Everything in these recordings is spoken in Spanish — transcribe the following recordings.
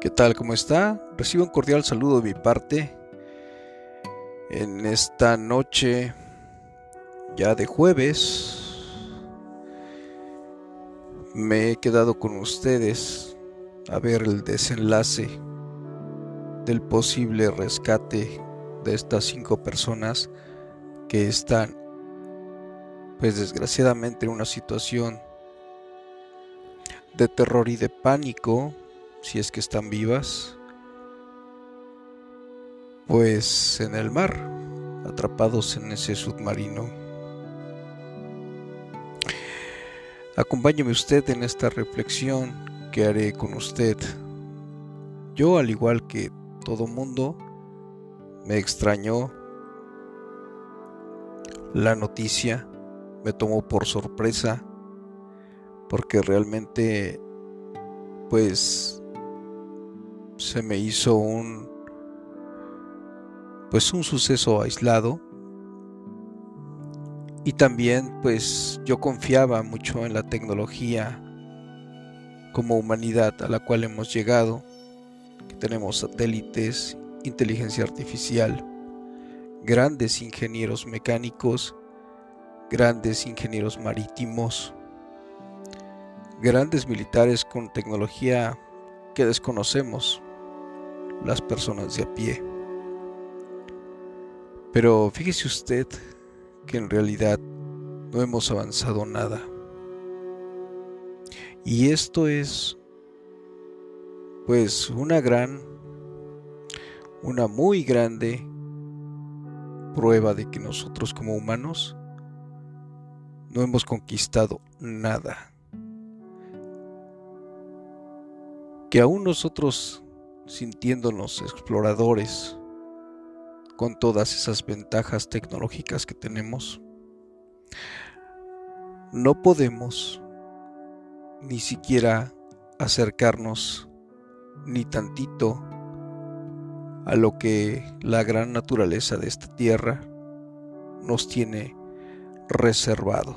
¿Qué tal? ¿Cómo está? Recibo un cordial saludo de mi parte en esta noche ya de jueves. Me he quedado con ustedes a ver el desenlace del posible rescate de estas cinco personas que están pues desgraciadamente en una situación de terror y de pánico si es que están vivas, pues en el mar, atrapados en ese submarino. Acompáñeme usted en esta reflexión que haré con usted. Yo, al igual que todo mundo, me extrañó la noticia, me tomó por sorpresa, porque realmente, pues, se me hizo un pues un suceso aislado. Y también pues yo confiaba mucho en la tecnología como humanidad a la cual hemos llegado que tenemos satélites inteligencia artificial grandes ingenieros mecánicos grandes ingenieros marítimos grandes militares con tecnología que desconocemos las personas de a pie. Pero fíjese usted que en realidad no hemos avanzado nada. Y esto es pues una gran, una muy grande prueba de que nosotros como humanos no hemos conquistado nada. Que aún nosotros sintiéndonos exploradores con todas esas ventajas tecnológicas que tenemos, no podemos ni siquiera acercarnos ni tantito a lo que la gran naturaleza de esta tierra nos tiene reservado.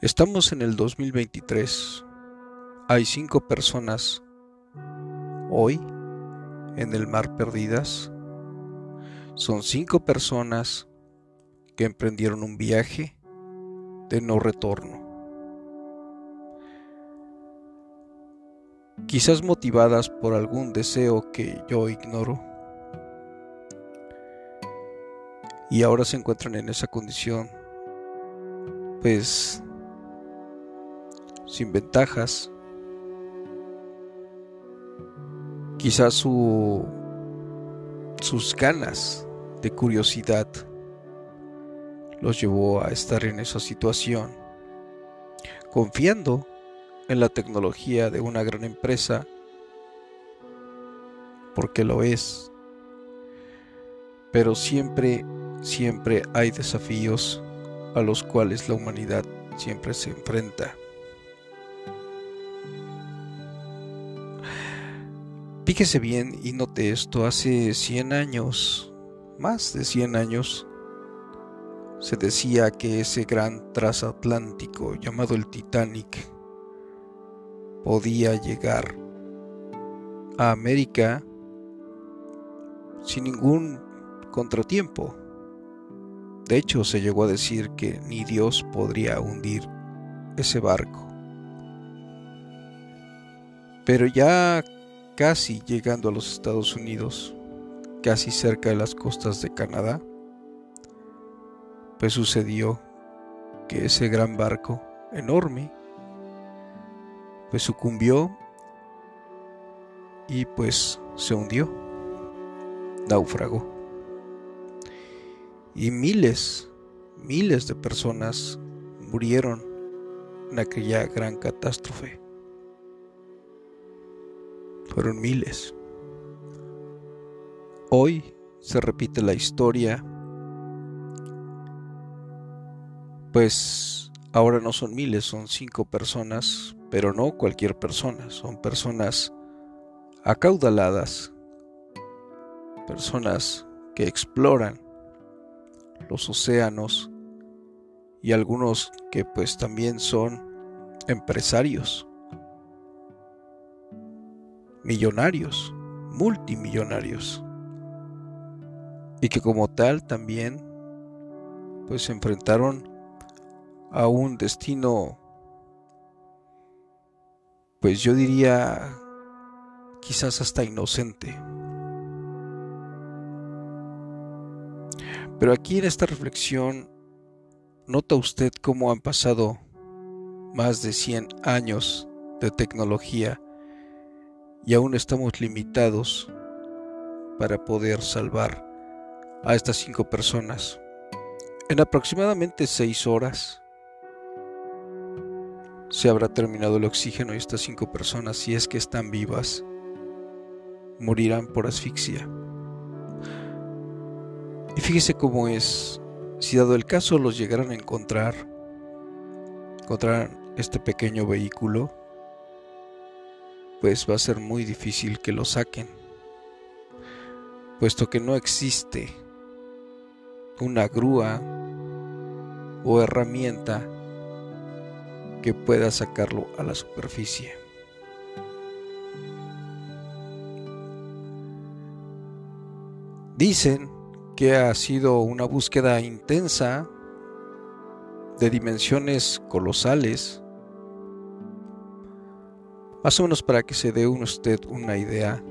Estamos en el 2023. Hay cinco personas hoy en el mar perdidas. Son cinco personas que emprendieron un viaje de no retorno. Quizás motivadas por algún deseo que yo ignoro. Y ahora se encuentran en esa condición, pues, sin ventajas, Quizás su, sus ganas de curiosidad los llevó a estar en esa situación, confiando en la tecnología de una gran empresa, porque lo es, pero siempre, siempre hay desafíos a los cuales la humanidad siempre se enfrenta. Fíjese bien y note esto, hace 100 años, más de 100 años, se decía que ese gran transatlántico llamado el Titanic podía llegar a América sin ningún contratiempo. De hecho, se llegó a decir que ni Dios podría hundir ese barco. Pero ya casi llegando a los Estados Unidos, casi cerca de las costas de Canadá, pues sucedió que ese gran barco enorme pues sucumbió y pues se hundió, naufragó. Y miles, miles de personas murieron en aquella gran catástrofe fueron miles. Hoy se repite la historia, pues ahora no son miles, son cinco personas, pero no cualquier persona, son personas acaudaladas, personas que exploran los océanos y algunos que pues también son empresarios millonarios, multimillonarios, y que como tal también pues se enfrentaron a un destino pues yo diría quizás hasta inocente. Pero aquí en esta reflexión, ¿nota usted cómo han pasado más de 100 años de tecnología y aún estamos limitados para poder salvar a estas cinco personas? En aproximadamente seis horas se habrá terminado el oxígeno y estas cinco personas, si es que están vivas, morirán por asfixia. Y fíjese cómo es, si dado el caso los llegaran a encontrar, encontraran este pequeño vehículo, pues va a ser muy difícil que lo saquen, puesto que no existe una grúa o herramienta que pueda sacarlo a la superficie. Dicen que ha sido una búsqueda intensa de dimensiones colosales. Más o menos para que se dé usted una idea,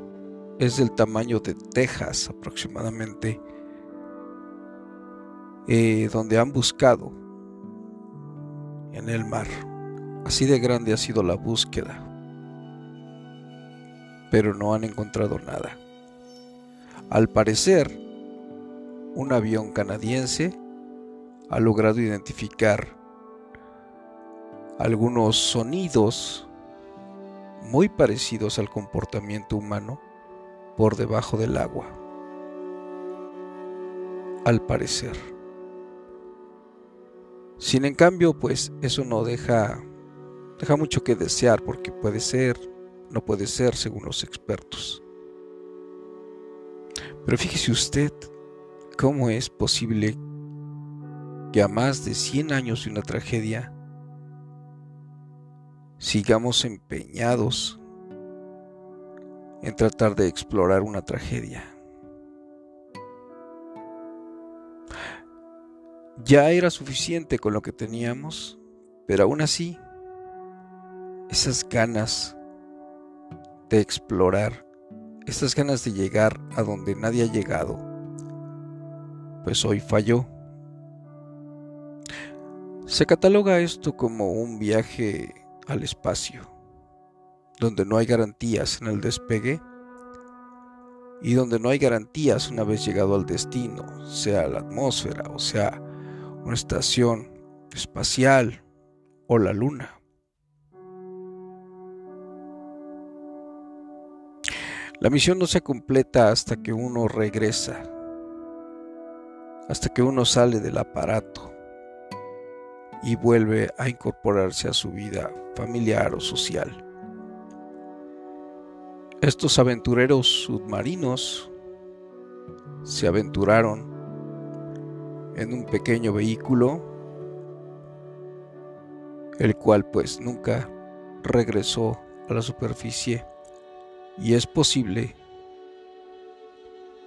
es del tamaño de Texas aproximadamente, eh, donde han buscado en el mar. Así de grande ha sido la búsqueda, pero no han encontrado nada. Al parecer, un avión canadiense ha logrado identificar algunos sonidos muy parecidos al comportamiento humano por debajo del agua. Al parecer. Sin en cambio, pues eso no deja deja mucho que desear porque puede ser, no puede ser según los expertos. Pero fíjese usted ¿Cómo es posible que a más de 100 años de una tragedia sigamos empeñados en tratar de explorar una tragedia? Ya era suficiente con lo que teníamos, pero aún así, esas ganas de explorar, esas ganas de llegar a donde nadie ha llegado, pues hoy falló. Se cataloga esto como un viaje al espacio, donde no hay garantías en el despegue y donde no hay garantías una vez llegado al destino, sea la atmósfera o sea una estación espacial o la luna. La misión no se completa hasta que uno regresa hasta que uno sale del aparato y vuelve a incorporarse a su vida familiar o social. Estos aventureros submarinos se aventuraron en un pequeño vehículo, el cual pues nunca regresó a la superficie y es posible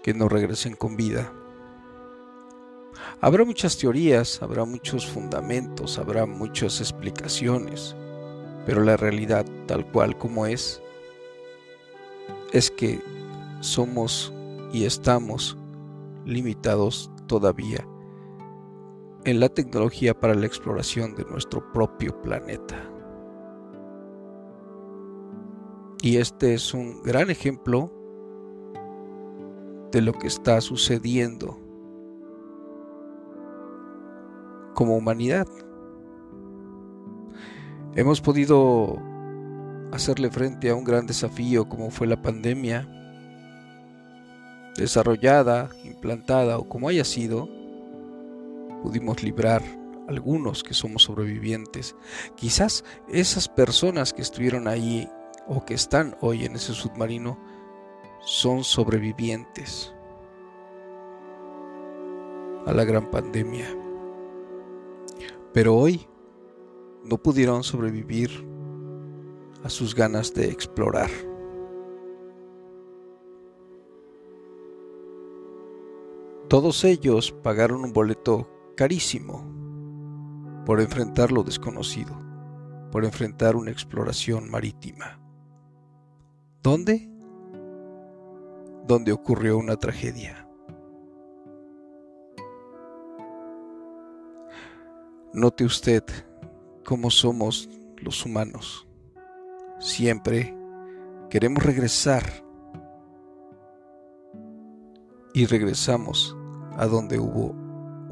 que no regresen con vida. Habrá muchas teorías, habrá muchos fundamentos, habrá muchas explicaciones, pero la realidad tal cual como es, es que somos y estamos limitados todavía en la tecnología para la exploración de nuestro propio planeta. Y este es un gran ejemplo de lo que está sucediendo como humanidad. Hemos podido hacerle frente a un gran desafío como fue la pandemia, desarrollada, implantada o como haya sido, pudimos librar algunos que somos sobrevivientes. Quizás esas personas que estuvieron ahí o que están hoy en ese submarino son sobrevivientes a la gran pandemia pero hoy no pudieron sobrevivir a sus ganas de explorar. Todos ellos pagaron un boleto carísimo por enfrentar lo desconocido, por enfrentar una exploración marítima. ¿Dónde? Donde ocurrió una tragedia. Note usted cómo somos los humanos. Siempre queremos regresar y regresamos a donde hubo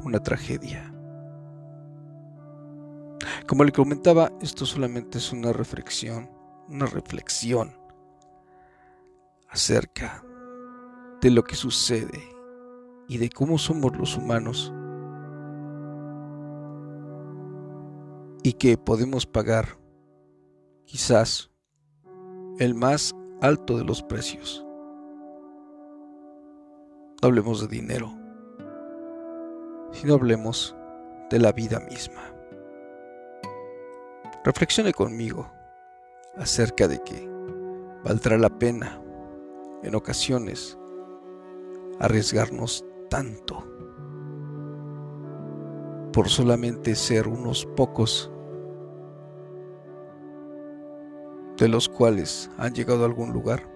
una tragedia. Como le comentaba, esto solamente es una reflexión, una reflexión acerca de lo que sucede y de cómo somos los humanos y que podemos pagar quizás el más alto de los precios. No hablemos de dinero, sino hablemos de la vida misma. Reflexione conmigo acerca de que valdrá la pena en ocasiones arriesgarnos tanto por solamente ser unos pocos de los cuales han llegado a algún lugar.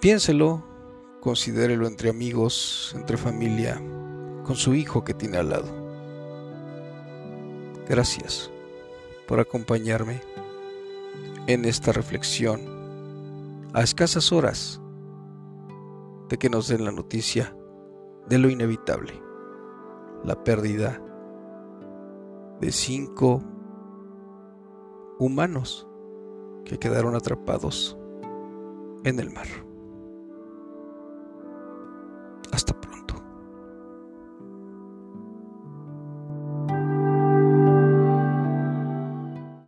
Piénselo, considérelo entre amigos, entre familia, con su hijo que tiene al lado. Gracias por acompañarme en esta reflexión a escasas horas de que nos den la noticia de lo inevitable, la pérdida de cinco humanos que quedaron atrapados en el mar.